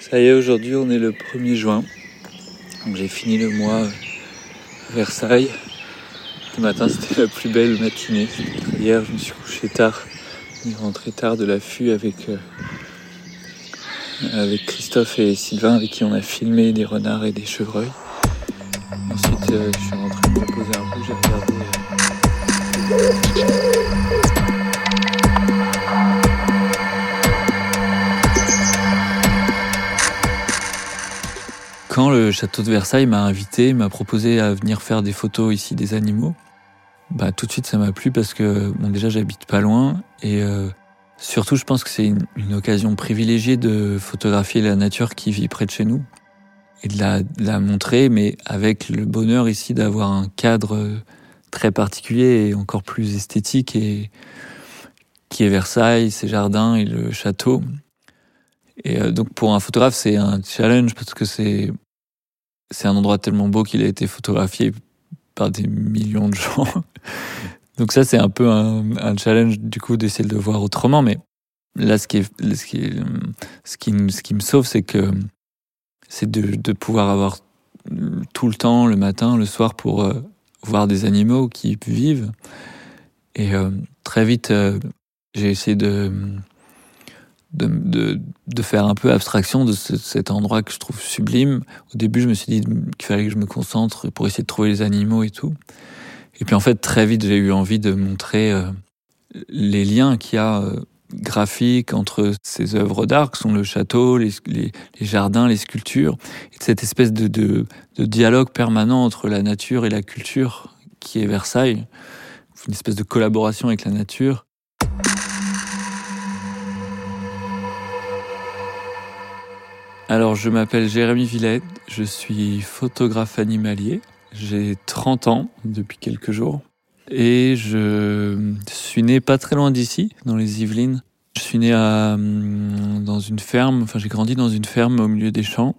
Ça y est, aujourd'hui on est le 1er juin. Donc j'ai fini le mois à Versailles. Ce matin c'était la plus belle matinée. Hier je me suis couché tard. Je suis rentré tard de l'affût avec, euh, avec Christophe et Sylvain avec qui on a filmé des renards et des chevreuils. Ensuite euh, je Quand le château de Versailles m'a invité, m'a proposé à venir faire des photos ici des animaux, bah tout de suite ça m'a plu parce que bon déjà j'habite pas loin et euh, surtout je pense que c'est une, occasion privilégiée de photographier la nature qui vit près de chez nous et de la, de la montrer, mais avec le bonheur ici d'avoir un cadre très particulier et encore plus esthétique et qui est Versailles, ses jardins et le château. Et euh, donc pour un photographe, c'est un challenge parce que c'est c'est un endroit tellement beau qu'il a été photographié par des millions de gens. Donc ça, c'est un peu un, challenge du coup d'essayer de le voir autrement. Mais là, ce qui, ce qui, ce qui, ce qui me sauve, c'est que c'est de, de pouvoir avoir tout le temps, le matin, le soir, pour euh, voir des animaux qui vivent. Et euh, très vite, euh, j'ai essayé de, de, de, de faire un peu abstraction de ce- cet endroit que je trouve sublime. Au début, je me suis dit qu'il fallait que je me concentre pour essayer de trouver les animaux et tout. Et puis en fait, très vite, j'ai eu envie de montrer euh, les liens qu'il y a euh, graphiques entre ces œuvres d'art, que sont le château, les, les, les jardins, les sculptures, et cette espèce de, de, de dialogue permanent entre la nature et la culture qui est Versailles, une espèce de collaboration avec la nature. Alors, je m'appelle Jérémy Villette, je suis photographe animalier. J'ai 30 ans depuis quelques jours. Et je suis né pas très loin d'ici, dans les Yvelines. Je suis né à, hum, dans une ferme, enfin j'ai grandi dans une ferme au milieu des champs.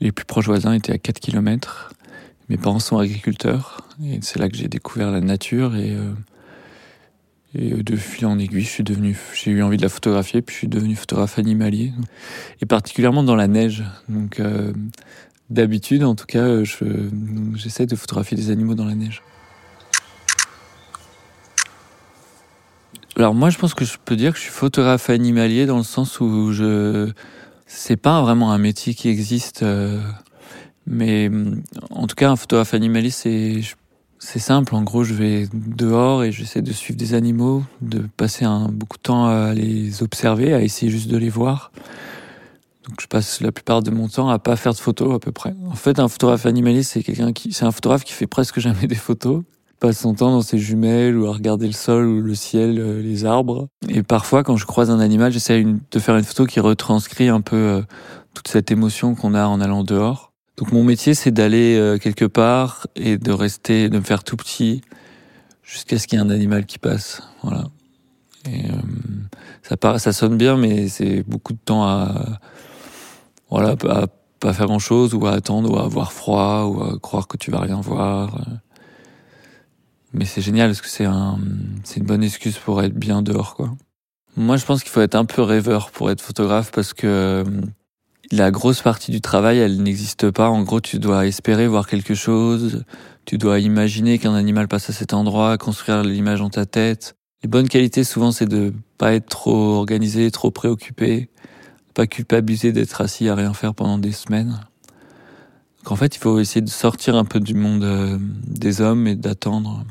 Les plus proches voisins étaient à 4 km. Mes parents sont agriculteurs et c'est là que j'ai découvert la nature et, euh, et de fil en aiguille, j'ai eu envie de la photographier puis je suis devenu photographe animalier et particulièrement dans la neige. Donc euh, d'habitude, en tout cas, je, j'essaie de photographier des animaux dans la neige. Alors moi, je pense que je peux dire que je suis photographe animalier dans le sens où je, c'est pas vraiment un métier qui existe, euh, mais en tout cas, un photographe animalier, c'est, c'est simple. En gros, je vais dehors et j'essaie de suivre des animaux, de passer un, beaucoup de temps à les observer, à essayer juste de les voir. Donc, je passe la plupart de mon temps à pas faire de photos à peu près. En fait, un photographe animalier, c'est quelqu'un qui, c'est un photographe qui fait presque jamais des photos passe son temps dans ses jumelles ou à regarder le sol ou le ciel, euh, les arbres. Et parfois, quand je croise un animal, j'essaie de faire une photo qui retranscrit un peu euh, toute cette émotion qu'on a en allant dehors. Donc mon métier, c'est d'aller euh, quelque part et de rester, de me faire tout petit jusqu'à ce qu'il y ait un animal qui passe. Voilà. Et euh, ça, paraît, ça sonne bien, mais c'est beaucoup de temps à voilà, à pas faire grand chose ou à attendre ou à avoir froid ou à croire que tu vas rien voir. Mais c'est génial parce que c'est un, c'est une bonne excuse pour être bien dehors, quoi. Moi, je pense qu'il faut être un peu rêveur pour être photographe parce que la grosse partie du travail, elle n'existe pas. En gros, tu dois espérer voir quelque chose. Tu dois imaginer qu'un animal passe à cet endroit, construire l'image dans ta tête. Les bonnes qualités, souvent, c'est de pas être trop organisé, trop préoccupé, pas culpabiliser d'être assis à rien faire pendant des semaines. Donc, en fait, il faut essayer de sortir un peu du monde euh, des hommes et d'attendre.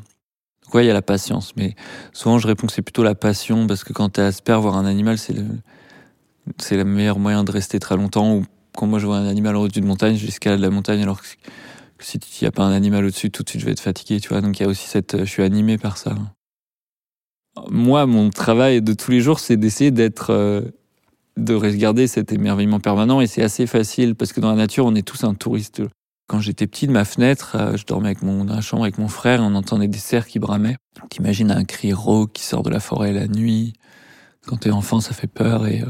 Donc, ouais, il y a la patience, mais souvent je réponds que c'est plutôt la passion parce que quand tu aspères voir un animal, c'est le, c'est le meilleur moyen de rester très longtemps. Ou quand moi je vois un animal au-dessus d'une montagne, j'escalade la montagne alors que, si il n'y a pas un animal au-dessus, tout de suite je vais être fatigué, tu vois. Donc il y a aussi cette, je suis animé par ça. Moi, mon travail de tous les jours, c'est d'essayer d'être, euh, de regarder cet émerveillement permanent et c'est assez facile parce que dans la nature, on est tous un touriste. Quand j'étais petit, de ma fenêtre, euh, je dormais avec mon, dans la chambre avec mon frère, on entendait des cerfs qui bramaient. T'imagines un cri rauque qui sort de la forêt la nuit. Quand t'es enfant, ça fait peur et, euh,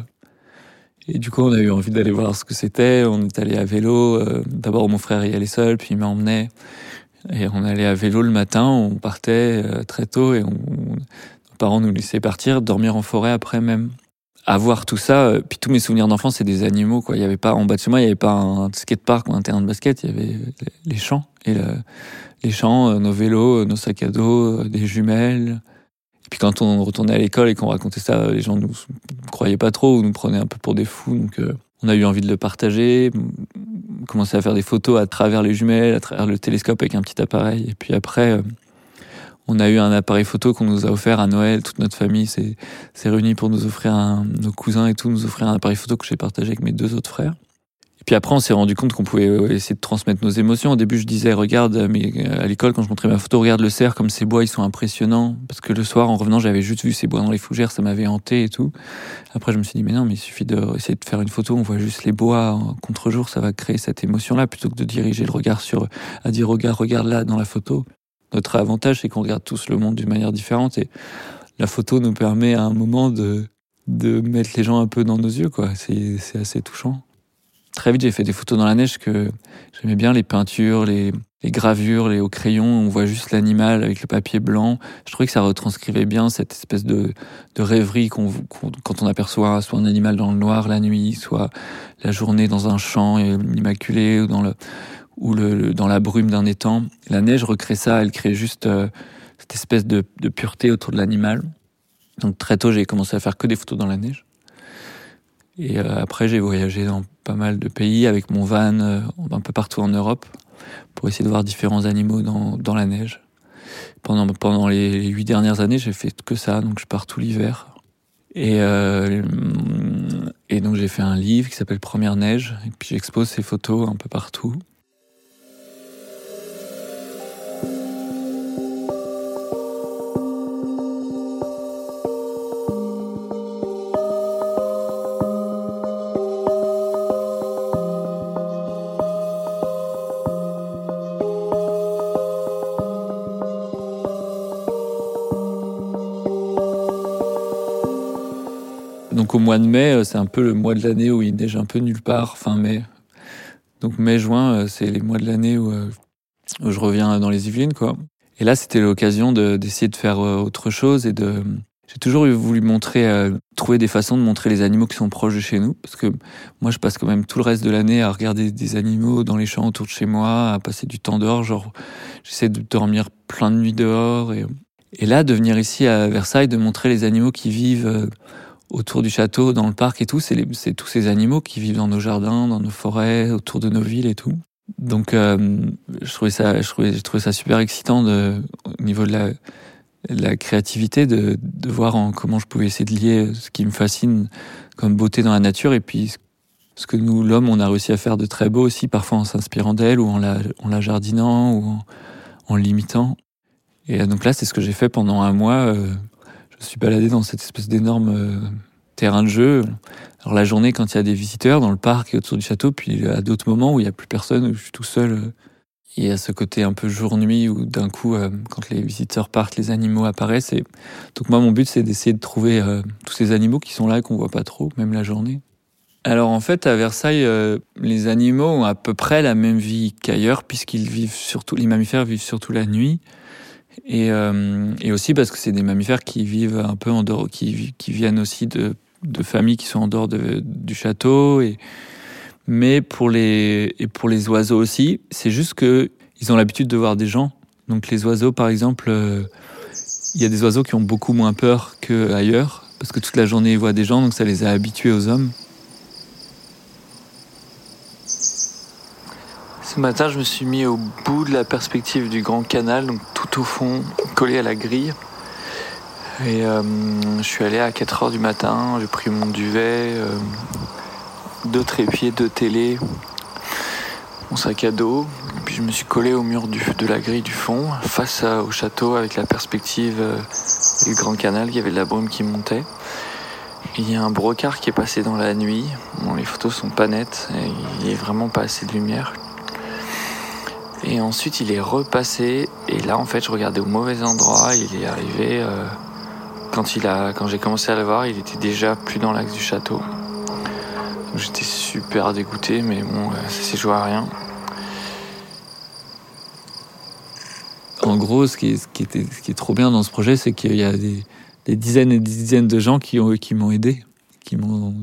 et du coup, on a eu envie d'aller voir ce que c'était. On est allé à vélo. euh, D'abord, mon frère y allait seul, puis il m'emmenait. Et on allait à vélo le matin, on partait euh, très tôt et nos parents nous laissaient partir, dormir en forêt après même. avoir tout ça, euh, puis tous mes souvenirs d'enfance, c'est des animaux, quoi. Il y avait pas, en bas de chez moi, il y avait pas un skatepark ou un terrain de basket, il y avait les champs. Et les champs, nos vélos, nos sacs à dos, des jumelles. Et puis quand on retournait à l'école et qu'on racontait ça, les gens nous croyaient pas trop ou nous prenaient un peu pour des fous. Donc on a eu envie de le partager, commencer à faire des photos à travers les jumelles, à travers le télescope avec un petit appareil. Et puis après, on a eu un appareil photo qu'on nous a offert à Noël. Toute notre famille s'est réunie pour nous offrir un, nos cousins et tout, nous offrir un appareil photo que j'ai partagé avec mes deux autres frères. Puis après, on s'est rendu compte qu'on pouvait essayer de transmettre nos émotions. Au début, je disais, regarde, mais à l'école, quand je montrais ma photo, regarde le cerf, comme ces bois, ils sont impressionnants. Parce que le soir, en revenant, j'avais juste vu ces bois dans les fougères, ça m'avait hanté et tout. Après, je me suis dit, mais non, mais il suffit d'essayer de faire une photo, on voit juste les bois contre-jour, ça va créer cette émotion-là, plutôt que de diriger le regard sur, à dire, regarde, regarde là, dans la photo. Notre avantage, c'est qu'on regarde tous le monde d'une manière différente et la photo nous permet à un moment de, de mettre les gens un peu dans nos yeux, quoi. C'est assez touchant. Très vite, j'ai fait des photos dans la neige que j'aimais bien les peintures, les, gravures, les hauts crayons. On voit juste l'animal avec le papier blanc. Je trouvais que ça retranscrivait bien cette espèce de, rêverie qu'on, quand on aperçoit soit un animal dans le noir la nuit, soit la journée dans un champ immaculé ou dans le, ou le, dans la brume d'un étang. La neige recrée ça, elle crée juste euh, cette espèce de, de, pureté autour de l'animal. Donc très tôt, j'ai commencé à faire que des photos dans la neige. Et euh, après, j'ai voyagé dans pas mal de pays avec mon van euh, un peu partout en Europe pour essayer de voir différents animaux dans, dans la neige. Pendant, pendant les huit dernières années, j'ai fait que ça, donc je pars tout l'hiver. Et, et donc j'ai fait un livre qui s'appelle Première Neige, et puis j'expose ces photos un peu partout. De mai, euh, c'est un peu le mois de l'année où il neige un peu nulle part, fin mai. Donc mai-juin, euh, c'est les mois de l'année où, euh, où, je reviens dans les Yvelines, quoi. Et là, c'était l'occasion d'essayer de, faire autre chose et de. J'ai toujours voulu montrer, trouver des façons de montrer les animaux qui sont proches de chez nous, parce que moi, je passe quand même tout le reste de l'année à regarder des animaux dans les champs autour de chez moi, à passer du temps dehors. Genre, j'essaie de dormir plein de nuits dehors et là, de venir ici à Versailles, de montrer les animaux qui vivent autour du château, dans le parc et tout, c'est tous ces animaux qui vivent dans nos jardins, dans nos forêts, autour de nos villes et tout. Donc, euh, je trouvais ça, je trouvais, je trouvais ça super excitant de, au niveau de la, la créativité, de, de voir en comment je pouvais essayer de lier ce qui me fascine comme beauté dans la nature et puis ce que nous, l'homme, on a réussi à faire de très beau aussi, parfois en s'inspirant d'elle ou en la, en la jardinant ou en, en l'imitant. Et donc là, c'est ce que j'ai fait pendant un mois. Euh, je suis baladé dans cette espèce d'énorme euh, terrain de jeu. Alors la journée quand il y a des visiteurs dans le parc et autour du château, puis à d'autres moments où il y a plus personne, où je suis tout seul. Euh, il y a ce côté un peu jour-nuit où d'un coup, euh, quand les visiteurs partent, les animaux apparaissent. Et... Donc moi, mon but, c'est d'essayer de trouver tous ces animaux qui sont là et qu'on voit pas trop, même la journée. Alors en fait, à Versailles, les animaux ont à peu près la même vie qu'ailleurs, puisqu'ils vivent surtout, les mammifères vivent surtout la nuit. Et, euh, et aussi parce que c'est des mammifères qui vivent un peu en dehors, qui, viennent aussi de, familles qui sont en dehors de, du château. Et, mais pour les, et pour les oiseaux aussi, c'est juste que ils ont l'habitude de voir des gens. Donc les oiseaux, par exemple, euh, il y a des oiseaux qui ont beaucoup moins peur qu'ailleurs, parce que toute la journée ils voient des gens, donc ça les a habitués aux hommes. Ce matin, je me suis mis au bout de la perspective du Grand Canal, donc tout au fond, collé à la grille. Et euh, je suis allé à 4 heures du matin, j'ai pris mon duvet, euh, deux trépieds, deux télés, mon sac à dos. Puis je me suis collé au mur de la grille du fond, face au château, avec la perspective euh, du Grand Canal, il y avait de la brume qui montait. Il y a un brocard qui est passé dans la nuit. Bon, les photos sont pas nettes, il n'y a vraiment pas assez de lumière. Et ensuite, il est repassé. Et là, en fait, je regardais au mauvais endroit. Il est arrivé. Euh, quand, il a, quand j'ai commencé à le voir, il était déjà plus dans l'axe du château. J'étais super dégoûté, mais bon, euh, ça s'est joué à rien. En gros, ce qui, est, était, ce qui est trop bien dans ce projet, c'est qu'il y a des, dizaines et des dizaines de gens qui, ont, qui m'ont aidé, qui m'ont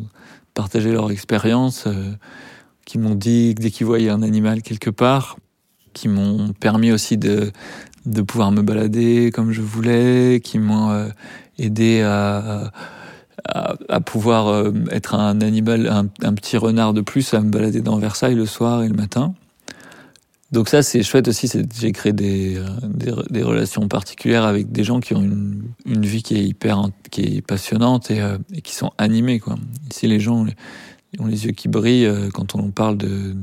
partagé leur expérience, qui m'ont dit dès qu'ils voyaient un animal quelque part, qui m'ont permis aussi de, de pouvoir me balader comme je voulais, qui m'ont aidé à, à, pouvoir euh, être un animal, un, petit renard de plus, à me balader dans Versailles le soir et le matin. Donc ça, c'est chouette aussi. J'ai créé des, euh, des, relations particulières avec des gens qui ont une, une vie qui est hyper, qui est passionnante et, euh, et, qui sont animés. Quoi. Ici, les gens ont les yeux qui brillent quand on parle de.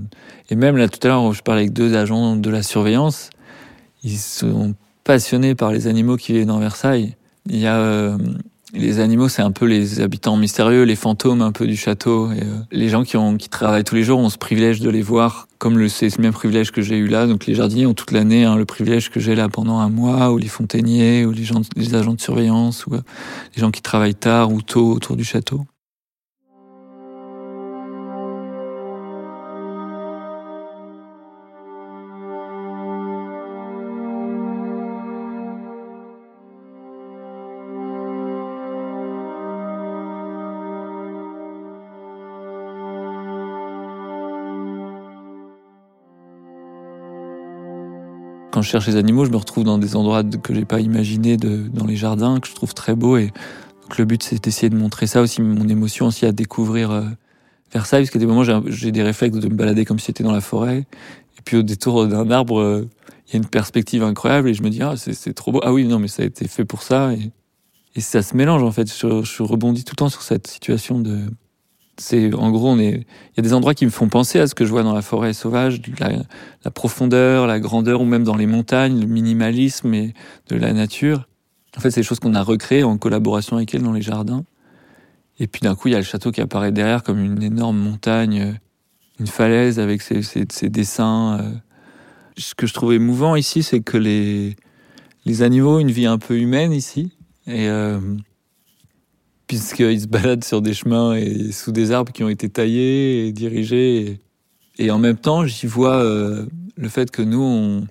Et même là, tout à l'heure, je parlais avec deux agents de la surveillance. Ils sont passionnés par les animaux qui vivent dans Versailles. Il y a les animaux, c'est un peu les habitants mystérieux, les fantômes un peu du château. Et, euh, les gens qui, ont, qui travaillent tous les jours ont ce privilège de les voir, comme le, c'est ce même privilège que j'ai eu là. Donc les jardiniers ont toute l'année hein, le privilège que j'ai là pendant un mois, ou les fontainiers, ou les, gens, agents de surveillance, ou euh, les gens qui travaillent tard ou tôt autour du château. Quand je cherche les animaux, je me retrouve dans des endroits que j'ai pas imaginé de, dans les jardins, que je trouve très beaux. Et donc le but, c'est d'essayer de montrer ça aussi, mon émotion aussi à découvrir euh, Versailles, parce qu'à des moments, j'ai des réflexes de me balader comme si c'était dans la forêt. Et puis au détour d'un arbre, euh, il y a une perspective incroyable et je me dis, ah, c'est trop beau. Ah oui, non, mais ça a été fait pour ça. Et, ça se mélange, en fait. Je rebondis tout le temps sur cette situation de, c'est en gros, il y a des endroits qui me font penser à ce que je vois dans la forêt sauvage, la, profondeur, la grandeur, ou même dans les montagnes, le minimalisme et de la nature. En fait, c'est des choses qu'on a recréées en collaboration avec elle dans les jardins. Et puis d'un coup, il y a le château qui apparaît derrière comme une énorme montagne, une falaise avec ses, ses, dessins. Euh. Ce que je trouve émouvant ici, c'est que les, les animaux ont une vie un peu humaine ici. Et euh, puisqu'ils se baladent sur des chemins et sous des arbres qui ont été taillés et dirigés. Et, en même temps, j'y vois euh, le fait que nous,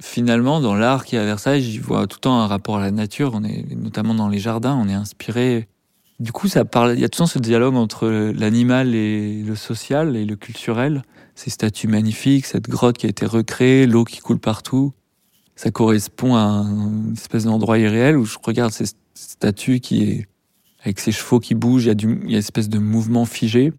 finalement, dans l'art qui est à Versailles, j'y vois tout le temps un rapport à la nature. On est notamment dans les jardins, on est inspiré. Du coup, ça parle. Il y a tout le temps ce dialogue entre l'animal et le social et le culturel. Ces statues magnifiques, cette grotte qui a été recréée, l'eau qui coule partout. Ça correspond à une espèce d'endroit irréel où je regarde ces statues qui est avec ses chevaux qui bougent, il y a, du, il y a une espèce de mouvement figé.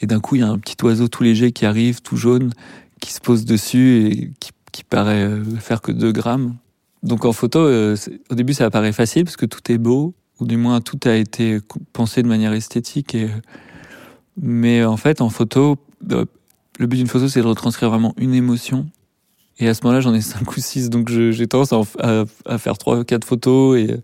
Et d'un coup, il y a un petit oiseau tout léger qui arrive, tout jaune, qui se pose dessus et qui, qui paraît euh, faire que 2 grammes. Donc en photo, euh, au début, ça paraît facile parce que tout est beau, ou du moins tout a été pensé de manière esthétique. Mais en fait, en photo, euh, le but d'une photo, c'est de retranscrire vraiment une émotion. Et à ce moment-là, j'en ai cinq ou six, donc j'ai tendance à, à, faire trois, quatre photos et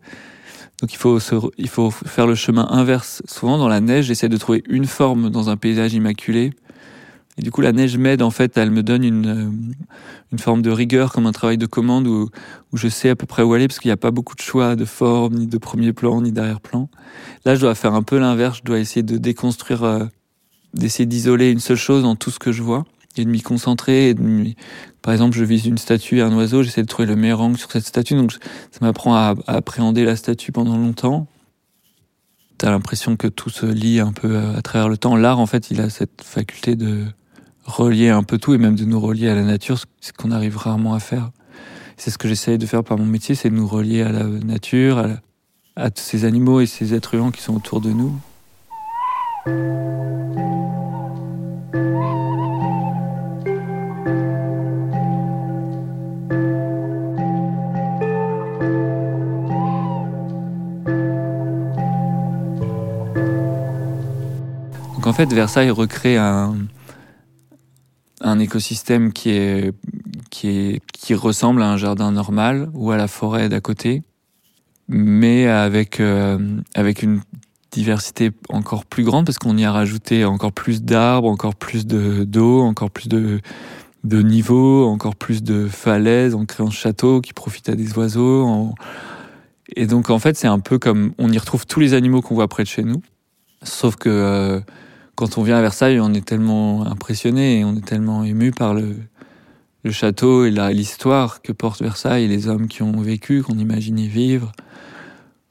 donc il faut, il faut faire le chemin inverse. Souvent dans la neige, j'essaie de trouver une forme dans un paysage immaculé. Et du coup, la neige m'aide, en fait, elle me donne une, euh, une forme de rigueur, comme un travail de commande où, où je sais à peu près où aller, parce qu'il n'y a pas beaucoup de choix de forme, ni de premier plan, ni d'arrière-plan. Là, je dois faire un peu l'inverse, je dois essayer de déconstruire, euh, d'essayer d'isoler une seule chose dans tout ce que je vois, et de m'y concentrer, par exemple, je vise une statue et un oiseau, j'essaie de trouver le meilleur angle sur cette statue, donc ça m'apprend à, appréhender la statue pendant longtemps. T'as l'impression que tout se lie un peu à, travers le temps. L'art, en fait, il a cette faculté de relier un peu tout et même de nous relier à la nature, ce qu'on arrive rarement à faire. C'est ce que j'essaie de faire par mon métier, c'est de nous relier à la nature, à, à ces animaux et ces êtres vivants qui sont autour de nous. En fait, Versailles recrée un, un écosystème qui est, qui est, qui ressemble à un jardin normal ou à la forêt d'à côté, mais avec, euh, avec une diversité encore plus grande parce qu'on y a rajouté encore plus d'arbres, encore plus de, d'eau, encore plus de, de niveaux, encore plus de falaises. On crée un château qui profite à des oiseaux. Et donc, en fait, c'est un peu comme on y retrouve tous les animaux qu'on voit près de chez nous. Sauf que euh, quand on vient à Versailles, on est tellement impressionné et on est tellement ému par le, château et l'histoire que porte Versailles et les hommes qui ont vécu, qu'on imaginait vivre,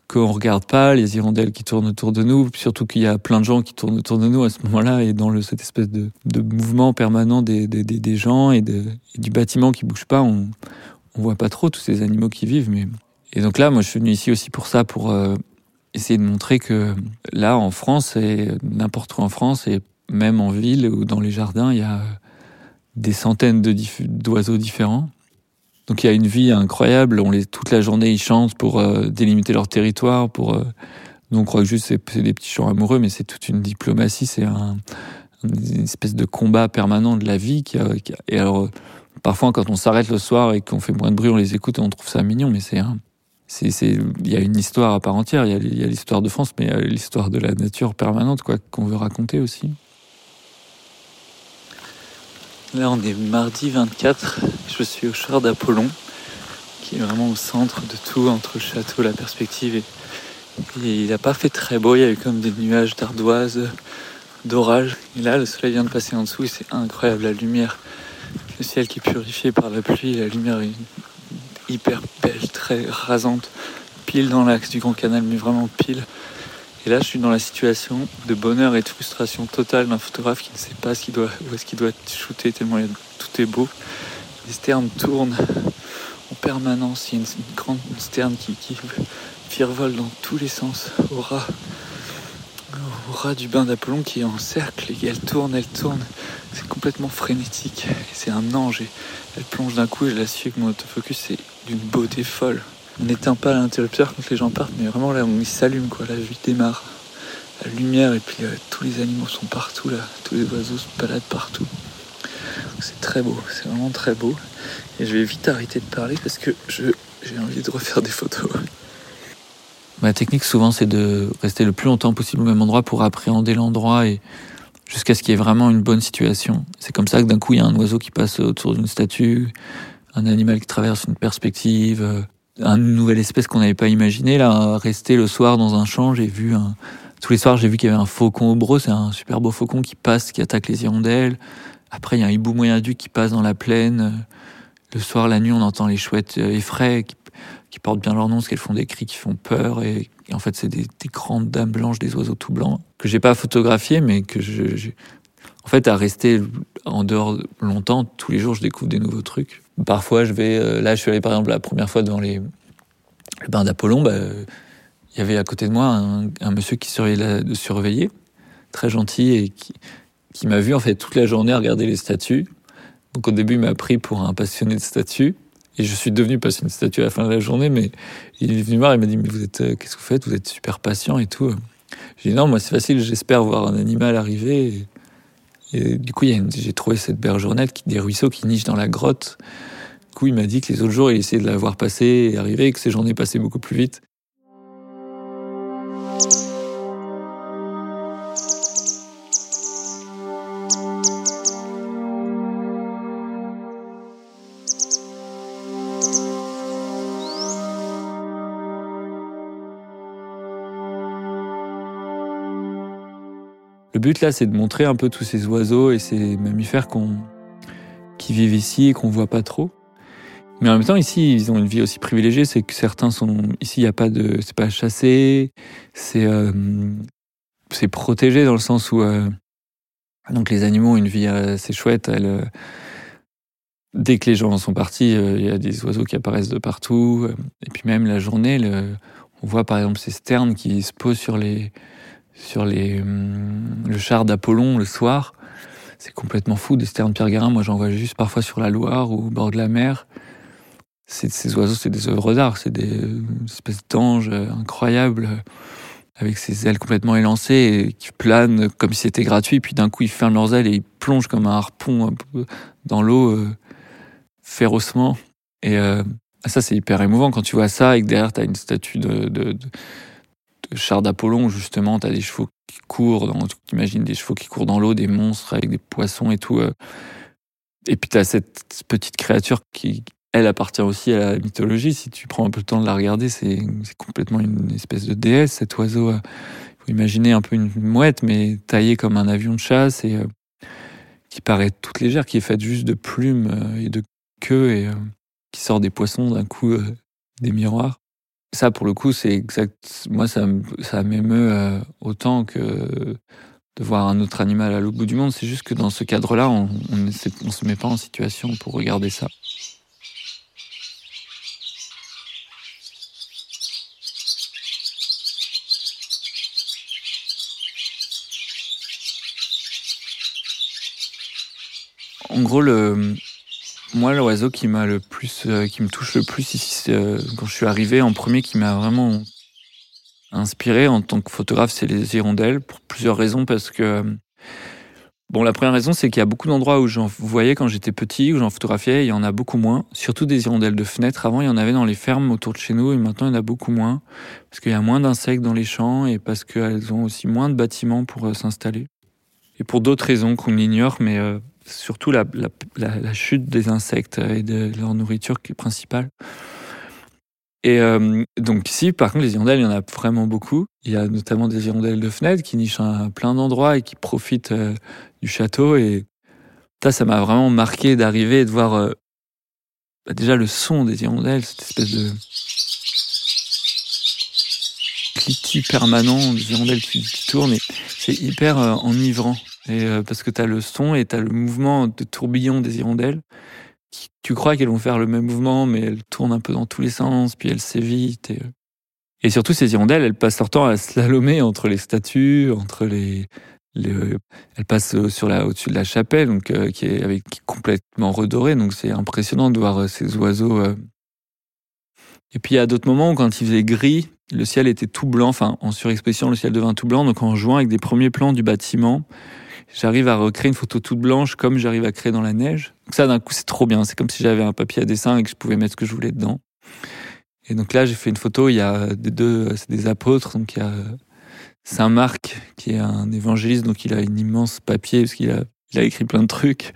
qu'on regarde pas, les hirondelles qui tournent autour de nous, surtout qu'il y a plein de gens qui tournent autour de nous à ce moment-là, et dans cette espèce de, mouvement permanent des, gens et, du bâtiment qui bouge pas, on, on voit pas trop tous ces animaux qui vivent. Et donc là, moi, je suis venu ici aussi pour ça, pour euh, essayer de montrer que là, en France, et n'importe où en France, et même en ville ou dans les jardins, il y a des centaines d'oiseaux différents. Donc il y a une vie incroyable. On les, toute la journée, ils chantent pour euh, délimiter leur territoire. Pour, euh, nous, on croit que juste c'est des petits chants amoureux, mais c'est toute une diplomatie. C'est un, une espèce de combat permanent de la vie. Qui a, qui a, et alors, parfois, quand on s'arrête le soir et qu'on fait moins de bruit, on les écoute et on trouve ça mignon, mais c'est un, il y a une histoire à part entière. Il y a, l'histoire de France, mais il y a l'histoire de la nature permanente, quoi, qu'on veut raconter aussi. Là, on est mardi 24. Je suis au char d'Apollon, qui est vraiment au centre de tout, entre le château, la perspective. Et, il n'a pas fait très beau. Il y a eu comme des nuages d'ardoise, d'orage. Et là, le soleil vient de passer en dessous c'est incroyable. La lumière, le ciel qui est purifié par la pluie, la lumière est hyper belle, très rasante, pile dans l'axe du Grand Canal, mais vraiment pile. Et là, je suis dans la situation de bonheur et de frustration totale d'un photographe qui ne sait pas ce doit, où est-ce qu'il doit shooter tellement tout est beau. Les sternes tournent en permanence. Il y a une, grande sterne qui, qui virevole dans tous les sens au ras, du bain d'Apollon qui est en cercle et elle tourne, elle tourne. C'est complètement frénétique. C'est un ange elle plonge d'un coup et je la suis avec mon autofocus. D'une beauté folle on n'éteint pas l'interrupteur quand les gens partent, mais vraiment là, on s'allume, quoi. La vie démarre. La lumière, et puis euh, tous les animaux sont partout, là. Tous les oiseaux se baladent partout. C'est très beau, c'est vraiment très beau. Et je vais vite arrêter de parler parce que j'ai envie de refaire des photos. Ma technique, souvent, c'est de rester le plus longtemps possible au même endroit pour appréhender l'endroit et jusqu'à ce qu'il y ait vraiment une bonne situation. C'est comme ça que d'un coup, il y a un oiseau qui passe autour d'une statue, un animal qui traverse une perspective, euh, une nouvelle espèce qu'on n'avait pas imaginé là rester le soir dans un champ j'ai vu un tous les soirs j'ai vu qu'il y avait un faucon au breu c'est un super beau faucon qui passe qui attaque les hirondelles. Après il y a un hibou moyen duc qui passe dans la plaine. Le soir la nuit on entend les chouettes effraies qui, portent bien leur nom parce qu'elles font des cris qui font peur et, en fait c'est des, des, grandes dames blanches des oiseaux tout blancs que j'ai pas photographié mais que je en fait à rester en dehors longtemps tous les jours je découvre des nouveaux trucs Parfois, je vais. Euh, là, je suis allé par exemple la première fois devant les, le d'Apollon. Bah, il y avait à côté de moi un, monsieur qui surveillait, très gentil et qui, m'a vu en fait toute la journée regarder les statues. Donc au début, il m'a pris pour un passionné de statues. Et je suis devenu passionné de statues à la fin de la journée, mais il est venu voir, il m'a dit, mais vous êtes, euh, qu'est-ce que vous faites? Vous êtes super patient et tout. J'ai dit, non, moi, c'est facile, j'espère voir un animal arriver. Et du coup, j'ai trouvé cette bergeronnette, qui, des ruisseaux qui nichent dans la grotte. Du coup, il m'a dit que les autres jours, il essayait de la voir passer et arriver, et que ces journées passaient beaucoup plus vite. Là, c'est de montrer un peu tous ces oiseaux et ces mammifères qu'on, qui vivent ici et qu'on voit pas trop. Mais en même temps, ici, ils ont une vie aussi privilégiée. C'est que certains sont ici, il y a pas de, c'est pas chassé, c'est euh, c'est protégé dans le sens où euh, donc les animaux ont une vie assez chouette. Euh, dès que les gens sont partis, il y a des oiseaux qui apparaissent de partout. Et puis même la journée, on voit par exemple ces sternes qui se posent sur les sur les, hum, le char d'Apollon le soir. C'est complètement fou, des sternes Pierre Guérin. Moi, j'en vois juste parfois sur la Loire ou au bord de la mer. Ces oiseaux, c'est des œuvres d'art, c'est des espèces d'anges incroyables, avec ces ailes complètement élancées qui planent comme si c'était gratuit. Puis d'un coup, ils ferment leurs ailes et ils plongent comme un harpon dans l'eau euh, férocement. Et euh, ça, c'est hyper émouvant quand tu vois ça et que derrière, tu as une statue de char d'Apollon, justement, tu as des chevaux qui courent, dans, des chevaux qui courent dans l'eau, des monstres avec des poissons et tout. Euh. Et puis tu as cette petite créature qui, elle, appartient aussi à la mythologie. Si tu prends un peu le temps de la regarder, c'est complètement une espèce de déesse, cet oiseau. Il faut imaginer un peu une mouette, mais taillée comme un avion de chasse et euh, qui paraît toute légère, qui est faite juste de plumes euh, et de queues et qui sort des poissons d'un coup des miroirs. Ça, pour le coup, c'est exact. Moi, ça, ça m'émeut euh, autant que de voir un autre animal à l'autre bout du monde. C'est juste que dans ce cadre-là, on ne se met pas en situation pour regarder ça. En gros, le, moi, l'oiseau qui m'a le plus, euh, qui me touche le plus ici, euh, quand je suis arrivé en premier, qui m'a vraiment inspiré en tant que photographe, c'est les hirondelles pour plusieurs raisons. Parce que bon, la première raison, c'est qu'il y a beaucoup d'endroits où j'en voyais quand j'étais petit, où j'en photographiais, il y en a beaucoup moins. Surtout des hirondelles de fenêtre. Avant, il y en avait dans les fermes autour de chez nous, et maintenant, il y en a beaucoup moins parce qu'il y a moins d'insectes dans les champs et parce qu'elles ont aussi moins de bâtiments pour euh, s'installer. Et pour d'autres raisons qu'on ignore, mais surtout la, chute des insectes et de leur nourriture qui est principale. Et euh, donc ici, par contre, les hirondelles, il y en a vraiment beaucoup. Il y a notamment des hirondelles de fenêtre qui nichent à plein d'endroits et qui profitent euh, du château. Et ça, ça m'a vraiment marqué d'arriver et de voir euh, bah, déjà le son des hirondelles, cette espèce de clitis permanent des hirondelles qui tournent. C'est hyper enivrant. Et, euh, parce que tu as le son et tu as le mouvement de tourbillon des hirondelles. Tu crois qu'elles vont faire le même mouvement, mais elles tournent un peu dans tous les sens, puis elles s'évitent. Et, euh. et, surtout, ces hirondelles, elles passent leur temps à slalomer entre les statues, entre les. les elles passent sur la, au-dessus de la chapelle, donc, euh, qui, est avec, qui est complètement redorée. Donc c'est impressionnant de voir ces oiseaux. Et puis a d'autres moments quand il faisait gris, le ciel était tout blanc. Enfin, en surexposition, le ciel devint tout blanc. Donc en jouant avec des premiers plans du bâtiment, j'arrive à recréer une photo toute blanche comme j'arrive à créer dans la neige. Donc ça, d'un coup, c'est trop bien. C'est comme si j'avais un papier à dessin et que je pouvais mettre ce que je voulais dedans. Et donc là, j'ai fait une photo. Il y a des deux, c'est des apôtres. Donc il y a Saint Marc qui est un évangéliste. Donc il a une immense papier parce qu'il a, il a écrit plein de trucs.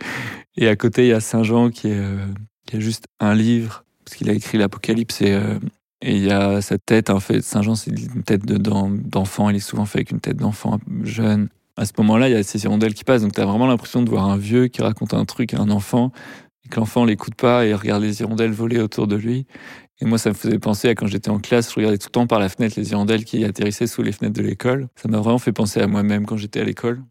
Et à côté, il y a Saint Jean qui a juste un livre parce qu'il a écrit l'Apocalypse et euh, et il y a cette tête, en fait, Saint Jean, c'est une tête d'enfant. Il est souvent fait avec une tête d'enfant jeune à ce moment-là, il y a ces hirondelles qui passent, donc tu as vraiment l'impression de voir un vieux qui raconte un truc à un enfant, et que l'enfant l'écoute pas et regarde les hirondelles voler autour de lui. Et moi, ça me faisait penser à quand j'étais en classe, je regardais tout le temps par la fenêtre les hirondelles qui atterrissaient sous les fenêtres de l'école. Ça m'a vraiment fait penser à moi-même quand j'étais à l'école.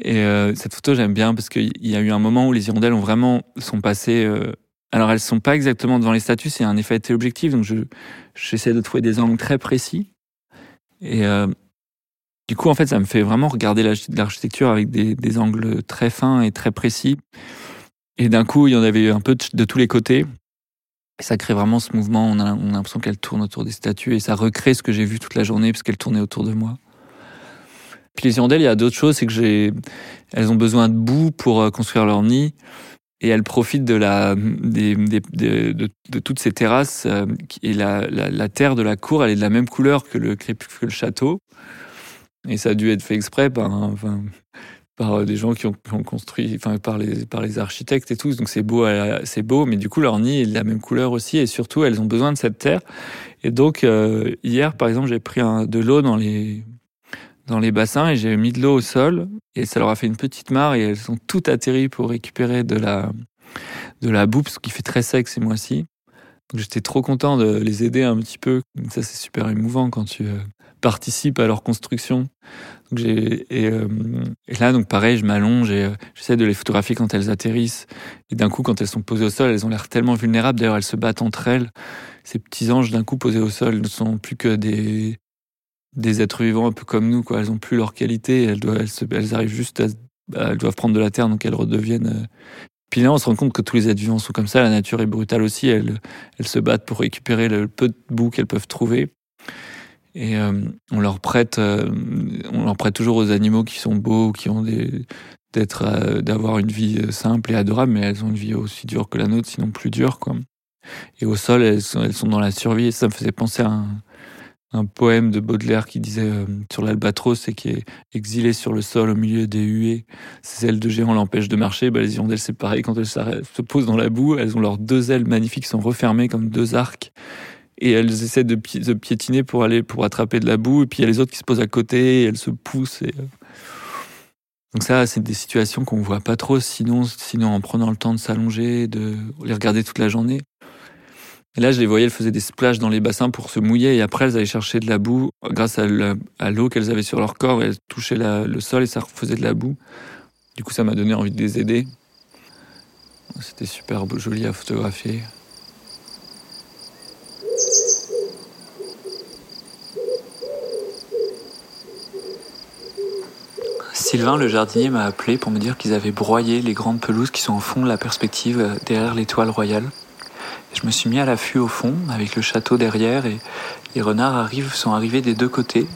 Et euh, cette photo, j'aime bien parce qu'il y a eu un moment où les hirondelles ont vraiment sont passées. Euh, alors, elles sont pas exactement devant les statues, c'est un effet téléobjectif, donc je j'essaie de trouver des angles très précis. Et euh, du coup, en fait, ça me fait vraiment regarder l'architecture avec des, angles très fins et très précis. Et d'un coup, il y en avait un peu de, tous les côtés. Et ça crée vraiment ce mouvement. On a, l'impression qu'elle tourne autour des statues et ça recrée ce que j'ai vu toute la journée parce qu'elle tournait autour de moi. Puis les hirondelles, il y a d'autres choses, c'est que j'ai, elles ont besoin de boue pour euh, construire leur nid et elles profitent de toutes ces terrasses euh, et la, terre de la cour, elle est de la même couleur que le, que le château. Et ça a dû être fait exprès par, enfin, par euh, des gens qui ont, construit, enfin, par les, par les architectes et tous. Donc c'est beau, c'est beau, mais du coup leur nid est de la même couleur aussi, et surtout elles ont besoin de cette terre. Et donc euh, hier, par exemple, j'ai pris de l'eau dans les dans les bassins et j'ai mis de l'eau au sol et ça leur a fait une petite mare et elles sont toutes atterries pour récupérer de la de la boue parce qu'il fait très sec ces mois-ci. J'étais trop content de les aider un petit peu. Ça c'est super émouvant quand tu participent à leur construction. Donc et, euh, et, là, donc pareil, je m'allonge et euh, j'essaie de les photographier quand elles atterrissent. Et d'un coup, quand elles sont posées au sol, elles ont l'air tellement vulnérables. D'ailleurs, elles se battent entre elles. Ces petits anges, d'un coup, posés au sol, ne sont plus que des, des êtres vivants un peu comme nous. Quoi. Elles ont plus leur qualité. Elles, doivent, elles arrivent juste à, elles doivent prendre de la terre, donc elles redeviennent. Euh. Puis là, on se rend compte que tous les êtres vivants sont comme ça. La nature est brutale aussi. Elles, elles se battent pour récupérer le peu de boue qu'elles peuvent trouver. Et euh, on leur prête, euh, on leur prête toujours aux animaux qui sont beaux, qui ont des, d'être, euh, d'avoir une vie simple et adorable, mais elles ont une vie aussi dure que la nôtre, sinon plus dure, quoi. Et au sol, elles sont, elles sont dans la survie. Et ça me faisait penser à un, un poème de Baudelaire qui disait sur l'albatros et qui est exilé sur le sol au milieu des huées. Ces ailes de géant l'empêchent de marcher. Bah, les hirondelles, c'est pareil. Quand elles se posent dans la boue, elles ont leurs deux ailes magnifiques sont refermées comme deux arcs et elles essaient de, piétiner pour aller pour attraper de la boue et puis il y a les autres qui se posent à côté et elles se poussent et... Euh. donc ça c'est des situations qu'on voit pas trop sinon sinon en prenant le temps de s'allonger de les regarder toute la journée Et là, je les voyais, elles faisaient des splashes dans les bassins pour se mouiller et après, elles allaient chercher de la boue grâce à l'eau qu'elles avaient sur leur corps. Elles touchaient le sol et ça faisait de la boue. Du coup, ça m'a donné envie de les aider. C'était super joli à photographier. Sylvain, le jardinier, m'a appelé pour me dire qu'ils avaient broyé les grandes pelouses qui sont au fond de la perspective euh, derrière l'étoile royale. Je me suis mis à l'affût au fond, avec le château derrière, et les renards arrivent, sont arrivés des deux côtés,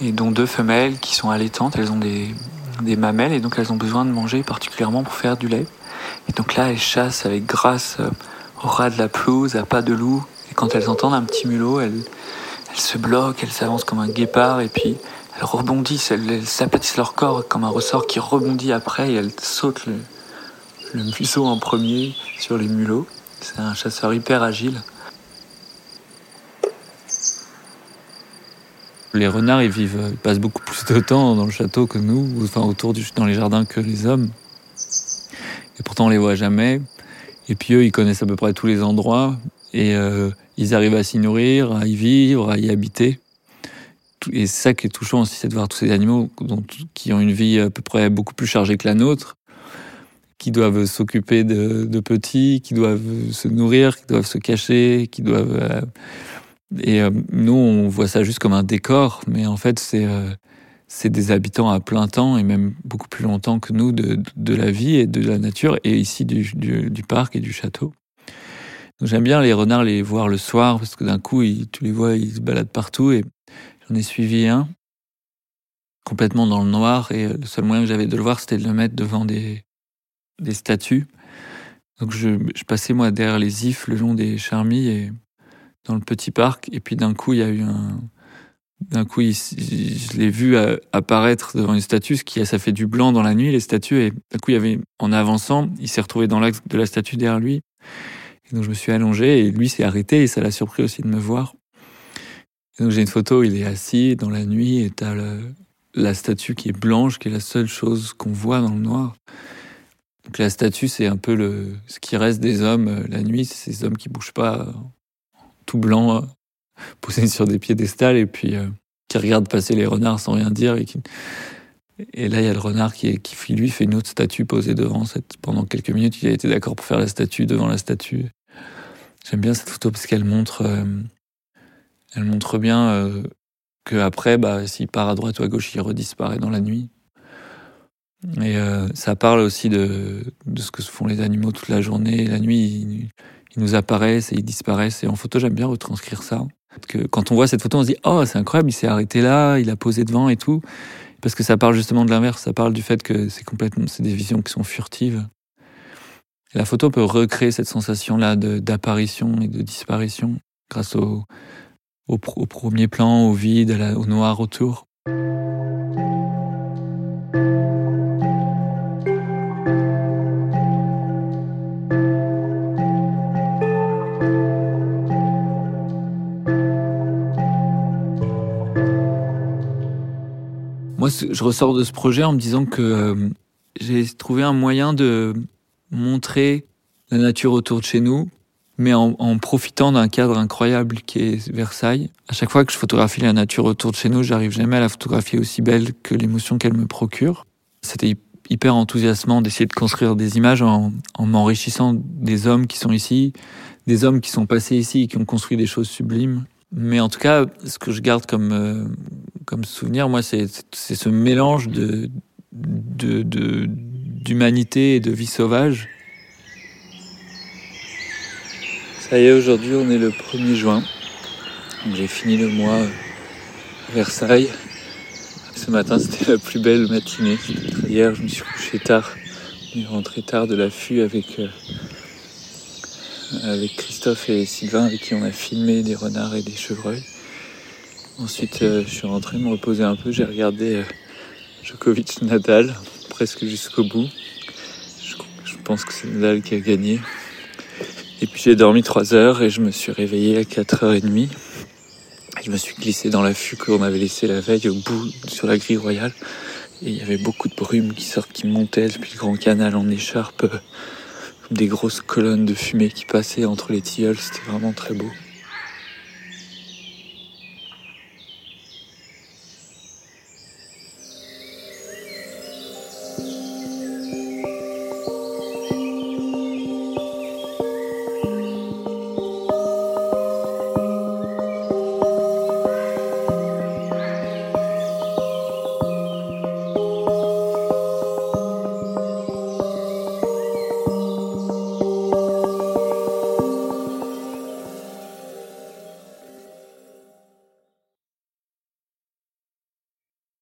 et dont deux femelles qui sont allaitantes. Elles ont des, mamelles, et donc elles ont besoin de manger particulièrement pour faire du lait. Et donc là, elles chassent avec grâce euh, au ras de la pelouse, à pas de loup. Et quand elles entendent un petit mulot, elles, elles se bloquent, elles s'avancent comme un guépard, et puis elles rebondissent, elles, s'aplatissent leur corps comme un ressort qui rebondit après, et elles sautent le, le museau en premier sur les mulots. C'est un chasseur hyper agile. Les renards, ils vivent, ils passent beaucoup plus de temps dans le château que nous, enfin autour du, dans les jardins que les hommes. Et pourtant, on les voit jamais. Et puis eux, ils connaissent à peu près tous les endroits et euh, ils arrivent à s'y nourrir, à y vivre, à y habiter. Et c'est ça qui est touchant aussi, c'est de voir tous ces animaux qui ont une vie à peu près beaucoup plus chargée que la nôtre, qui doivent s'occuper de, petits, qui doivent se nourrir, qui doivent se cacher, qui doivent... Euh, et euh, nous, on voit ça juste comme un décor, mais en fait, c'est euh, c'est des habitants à plein temps et même beaucoup plus longtemps que nous de, de la vie et de la nature et ici du, du, parc et du château. Donc j'aime bien les renards les voir le soir parce que d'un coup, tu les vois, ils se baladent partout j'en ai suivi un complètement dans le noir et le seul moyen que j'avais de le voir, c'était de le mettre devant des, des statues. Donc je, passais moi derrière les ifs le long des charmilles et dans le petit parc. Et puis d'un coup, il y a eu un. D'un coup, je l'ai vu apparaître devant une statue, ce qui ça fait du blanc dans la nuit, les statues. Et d'un coup, il avait, en avançant, il s'est retrouvé dans l'axe de la statue derrière lui. Et donc je me suis allongé et lui s'est arrêté et ça l'a surpris aussi de me voir. Donc j'ai une photo il est assis dans la nuit et t'as la statue qui est blanche, qui est la seule chose qu'on voit dans le noir. Donc la statue, c'est un peu le, ce qui reste des hommes euh, la nuit, c'est ces hommes qui bougent pas, euh, tout blancs, euh, posés sur des piédestals et puis qui regardent passer les renards sans rien dire. Et, qui... et là, il y a le renard qui, qui lui fait une autre statue posée devant. Pendant quelques minutes, il a été d'accord pour faire la statue devant la statue. J'aime bien cette photo parce qu'elle montre, elle montre bien que après, bah, s'il part à droite ou à gauche, il redisparaît dans la nuit. Et euh, ça parle aussi de, de ce que font les animaux toute la journée. La nuit, ils, nous apparaissent et ils disparaissent. Et en photo, j'aime bien retranscrire ça. Que quand on voit cette photo, on se dit Oh, c'est incroyable, il s'est arrêté là, il a posé devant et tout. Parce que ça parle justement de l'inverse. Ça parle du fait que c'est complètement, c'est des visions qui sont furtives. La photo peut recréer cette sensation-là d'apparition et de disparition grâce au, au, premier plan, au vide, au noir autour. Moi, je ressors de ce projet en me disant que euh, j'ai trouvé un moyen de montrer la nature autour de chez nous, mais en, profitant d'un cadre incroyable qui est Versailles. À chaque fois que je photographie la nature autour de chez nous, j'arrive jamais à la photographier aussi belle que l'émotion qu'elle me procure. C'était hyper enthousiasmant d'essayer de construire des images en, en m'enrichissant des hommes qui sont ici, des hommes qui sont passés ici et qui ont construit des choses sublimes. Mais en tout cas, ce que je garde comme, euh, comme souvenir, moi, c'est ce mélange de d'humanité et de vie sauvage. Ça y est, aujourd'hui, on est le 1er juin. J'ai fini le mois à Versailles. Ce matin, c'était la plus belle matinée. Hier, je me suis couché tard. On est rentré tard de l'affût avec euh, avec Christophe et Sylvain avec qui on a filmé des renards et des chevreuils. Ensuite, euh, je suis rentré me reposer un peu. J'ai regardé euh, Djokovic Nadal presque jusqu'au bout. Je, je, pense que c'est Nadal qui a gagné. Et puis j'ai dormi 3 heures et je me suis réveillé à 4h30. Je me suis glissé dans l'affût qu'on avait laissé la veille au bout sur la grille royale. Et il y avait beaucoup de brume qui sort, qui montait depuis le grand canal en écharpe des grosses colonnes de fumée qui passaient entre les tilleuls, c'était vraiment très beau.